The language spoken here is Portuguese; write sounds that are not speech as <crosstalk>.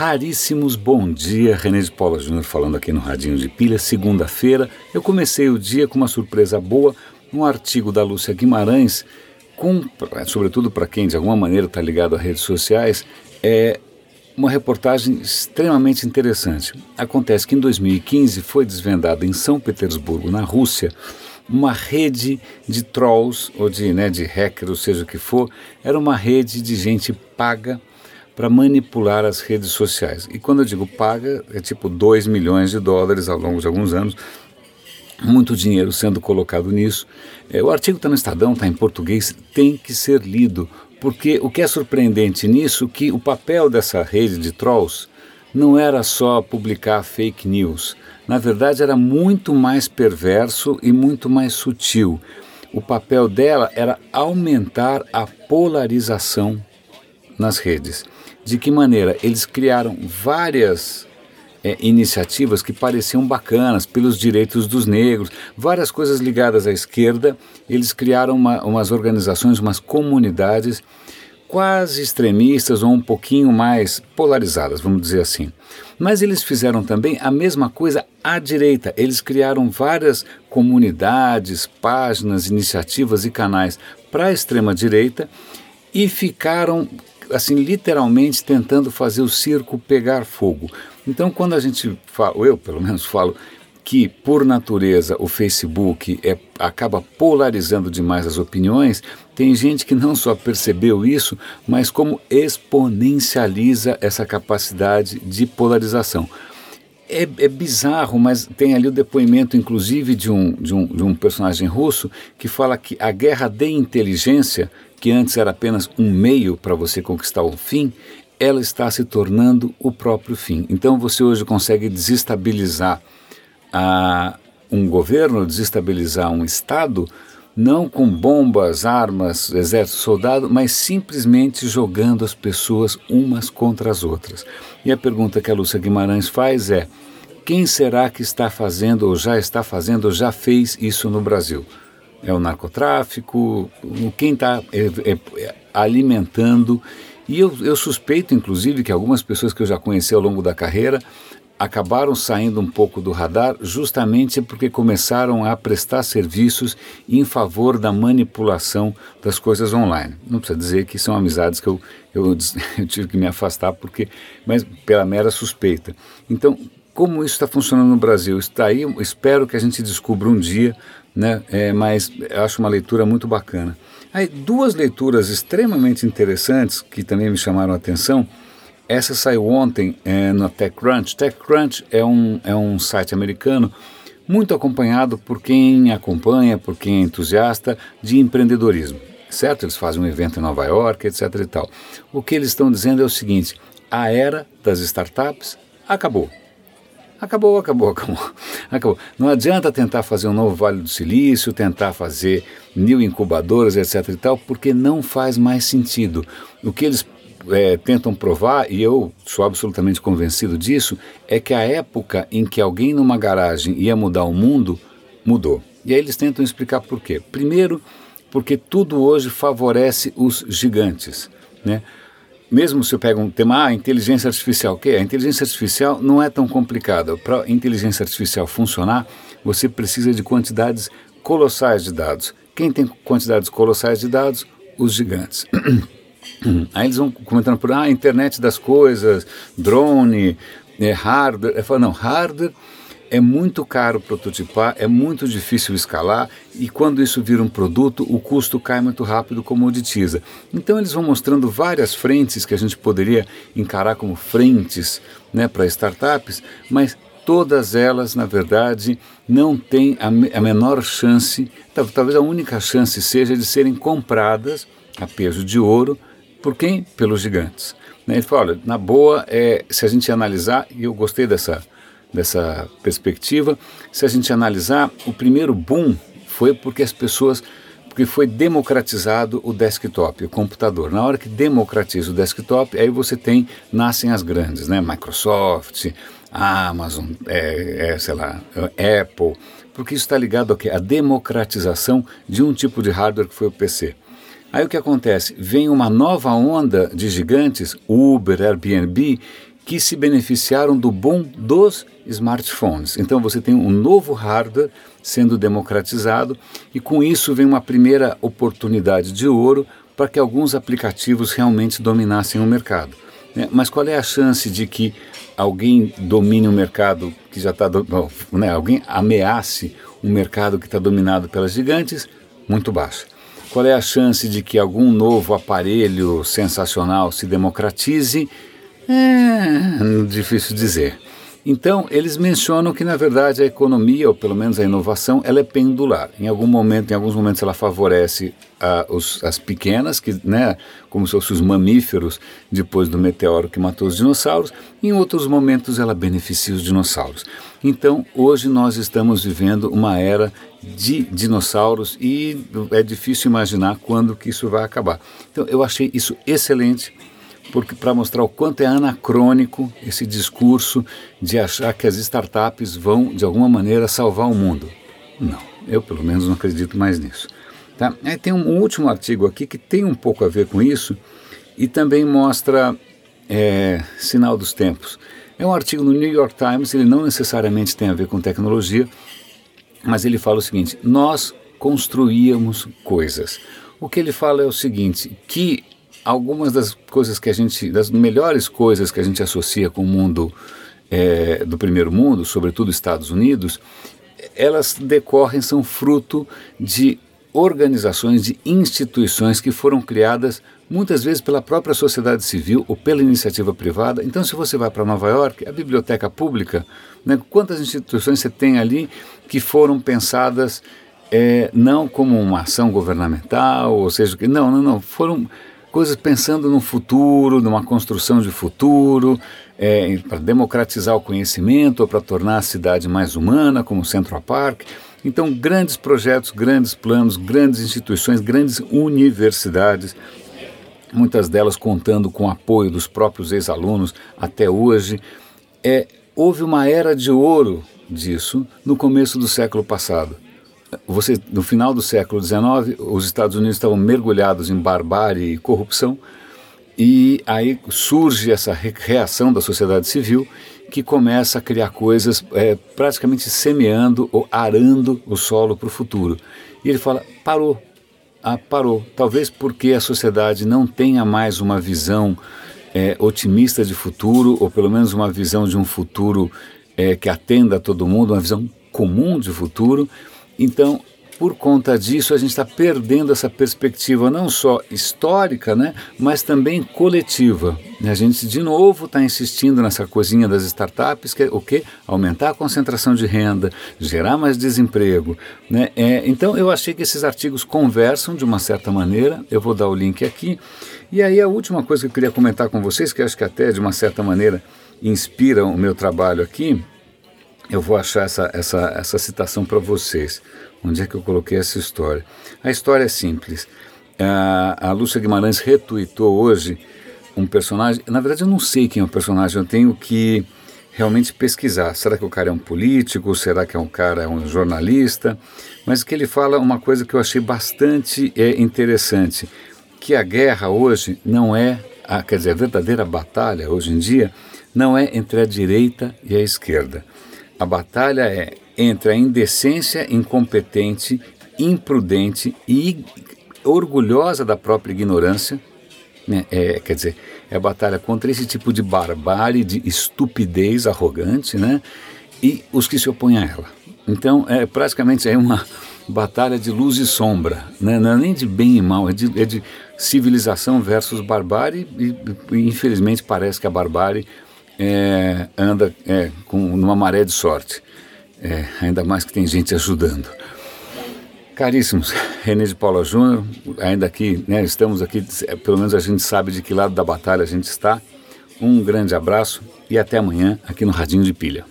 raríssimos bom dia. René de Paula Júnior falando aqui no Radinho de Pilha. Segunda-feira, eu comecei o dia com uma surpresa boa, um artigo da Lúcia Guimarães, com, sobretudo para quem de alguma maneira está ligado a redes sociais, é uma reportagem extremamente interessante. Acontece que em 2015 foi desvendada em São Petersburgo, na Rússia, uma rede de trolls ou de, né, de hackers, ou seja o que for, era uma rede de gente paga para manipular as redes sociais. E quando eu digo paga, é tipo 2 milhões de dólares ao longo de alguns anos, muito dinheiro sendo colocado nisso. É, o artigo está no Estadão, está em português, tem que ser lido, porque o que é surpreendente nisso que o papel dessa rede de trolls não era só publicar fake news. Na verdade, era muito mais perverso e muito mais sutil. O papel dela era aumentar a polarização nas redes. De que maneira? Eles criaram várias é, iniciativas que pareciam bacanas pelos direitos dos negros, várias coisas ligadas à esquerda. Eles criaram uma, umas organizações, umas comunidades quase extremistas ou um pouquinho mais polarizadas, vamos dizer assim. Mas eles fizeram também a mesma coisa à direita. Eles criaram várias comunidades, páginas, iniciativas e canais para a extrema direita e ficaram assim, literalmente tentando fazer o circo pegar fogo. Então, quando a gente fala, eu pelo menos falo, que por natureza o Facebook é, acaba polarizando demais as opiniões, tem gente que não só percebeu isso, mas como exponencializa essa capacidade de polarização. É, é, bizarro, mas tem ali o depoimento, inclusive, de um, de, um, de um personagem russo que fala que a guerra de inteligência que antes era apenas um meio para você conquistar o fim, ela está se tornando o próprio fim. Então você hoje consegue desestabilizar a, um governo, desestabilizar um Estado, não com bombas, armas, exército, soldado, mas simplesmente jogando as pessoas umas contra as outras. E a pergunta que a Lúcia Guimarães faz é: quem será que está fazendo, ou já está fazendo, ou já fez isso no Brasil? é o narcotráfico, quem está é, é, é, alimentando. E eu, eu suspeito, inclusive, que algumas pessoas que eu já conheci ao longo da carreira acabaram saindo um pouco do radar justamente porque começaram a prestar serviços em favor da manipulação das coisas online. Não precisa dizer que são amizades que eu, eu, <laughs> eu tive que me afastar porque, mas pela mera suspeita. Então, como isso está funcionando no Brasil? Está aí, espero que a gente descubra um dia né? É, mas acho uma leitura muito bacana. Aí, duas leituras extremamente interessantes que também me chamaram a atenção. Essa saiu ontem é, no TechCrunch. TechCrunch é um, é um site americano muito acompanhado por quem acompanha, por quem é entusiasta de empreendedorismo, certo? Eles fazem um evento em Nova York, etc. e tal. O que eles estão dizendo é o seguinte: a era das startups acabou. Acabou, acabou, <laughs> acabou, acabou. Não adianta tentar fazer um novo Vale do Silício, tentar fazer mil incubadoras, etc. e tal, porque não faz mais sentido. O que eles é, tentam provar, e eu sou absolutamente convencido disso, é que a época em que alguém numa garagem ia mudar o mundo, mudou. E aí eles tentam explicar por quê. Primeiro, porque tudo hoje favorece os gigantes. Né? mesmo se eu pego um tema, ah, inteligência artificial, o que A inteligência artificial não é tão complicada. Para inteligência artificial funcionar, você precisa de quantidades colossais de dados. Quem tem quantidades colossais de dados? Os gigantes. <clears throat> <clears throat> Aí eles vão comentando por, ah, internet das coisas, drone, é, hardware. Eu falo, não, hardware é muito caro prototipar, é muito difícil escalar e quando isso vira um produto, o custo cai muito rápido, comoditiza. Então eles vão mostrando várias frentes que a gente poderia encarar como frentes né, para startups, mas todas elas, na verdade, não têm a, a menor chance, talvez a única chance seja de serem compradas a peso de ouro por quem? Pelos gigantes. Né? Ele fala, olha, na boa, é, se a gente analisar, e eu gostei dessa dessa perspectiva, se a gente analisar, o primeiro boom foi porque as pessoas porque foi democratizado o desktop, o computador. Na hora que democratiza o desktop, aí você tem, nascem as grandes, né? Microsoft, Amazon, é, é, sei lá, Apple, porque isso está ligado quê? A democratização de um tipo de hardware que foi o PC. Aí o que acontece? Vem uma nova onda de gigantes, Uber, Airbnb, que se beneficiaram do bom dos smartphones. Então você tem um novo hardware sendo democratizado e com isso vem uma primeira oportunidade de ouro para que alguns aplicativos realmente dominassem o mercado. Né? Mas qual é a chance de que alguém domine o um mercado que já está. Né? Alguém ameace um mercado que está dominado pelas gigantes? Muito baixa. Qual é a chance de que algum novo aparelho sensacional se democratize? É difícil dizer. Então, eles mencionam que, na verdade, a economia, ou pelo menos a inovação, ela é pendular. Em algum momento, em alguns momentos, ela favorece os, as pequenas, que, né, como se fossem os mamíferos, depois do meteoro que matou os dinossauros. Em outros momentos, ela beneficia os dinossauros. Então, hoje nós estamos vivendo uma era de dinossauros e é difícil imaginar quando que isso vai acabar. Então, eu achei isso excelente porque para mostrar o quanto é anacrônico esse discurso de achar que as startups vão de alguma maneira salvar o mundo. Não, eu pelo menos não acredito mais nisso. Tá? Aí tem um último artigo aqui que tem um pouco a ver com isso e também mostra é, sinal dos tempos. É um artigo no New York Times, ele não necessariamente tem a ver com tecnologia, mas ele fala o seguinte: nós construíamos coisas. O que ele fala é o seguinte, que algumas das coisas que a gente, das melhores coisas que a gente associa com o mundo é, do primeiro mundo, sobretudo Estados Unidos, elas decorrem, são fruto de organizações, de instituições que foram criadas muitas vezes pela própria sociedade civil ou pela iniciativa privada. Então, se você vai para Nova York, a biblioteca pública, né, quantas instituições você tem ali que foram pensadas é, não como uma ação governamental, ou seja, não, não, não, foram coisas pensando no futuro, numa construção de futuro, é, para democratizar o conhecimento para tornar a cidade mais humana, como o Central Park. Então, grandes projetos, grandes planos, grandes instituições, grandes universidades, muitas delas contando com o apoio dos próprios ex-alunos até hoje. É, houve uma era de ouro disso no começo do século passado você no final do século XIX, os Estados Unidos estavam mergulhados em barbárie e corrupção, e aí surge essa reação da sociedade civil que começa a criar coisas é, praticamente semeando ou arando o solo para o futuro. E ele fala: parou, ah, parou. Talvez porque a sociedade não tenha mais uma visão é, otimista de futuro, ou pelo menos uma visão de um futuro é, que atenda a todo mundo, uma visão comum de futuro então, por conta disso, a gente está perdendo essa perspectiva não só histórica, né, mas também coletiva. A gente, de novo, está insistindo nessa coisinha das startups, que é o quê? Aumentar a concentração de renda, gerar mais desemprego. Né? É, então, eu achei que esses artigos conversam de uma certa maneira, eu vou dar o link aqui. E aí, a última coisa que eu queria comentar com vocês, que acho que até de uma certa maneira inspira o meu trabalho aqui, eu vou achar essa, essa, essa citação para vocês. Onde é que eu coloquei essa história? A história é simples. A, a Lúcia Guimarães retuitou hoje um personagem. Na verdade, eu não sei quem é o personagem, eu tenho que realmente pesquisar. Será que o cara é um político? Será que é um cara, é um jornalista? Mas que ele fala uma coisa que eu achei bastante é, interessante, que a guerra hoje não é, a, quer dizer, a verdadeira batalha hoje em dia não é entre a direita e a esquerda. A batalha é entre a indecência incompetente, imprudente e orgulhosa da própria ignorância, né? é, quer dizer, é a batalha contra esse tipo de barbárie, de estupidez arrogante, né? e os que se opõem a ela. Então, é praticamente é uma <laughs> batalha de luz e sombra, né? não é nem de bem e mal, é de, é de civilização versus barbárie, e, e infelizmente parece que a barbárie é, anda é, com numa maré de sorte. É, ainda mais que tem gente ajudando. Caríssimos, René de Paula Júnior, ainda aqui, né, estamos aqui, pelo menos a gente sabe de que lado da batalha a gente está. Um grande abraço e até amanhã aqui no Radinho de Pilha.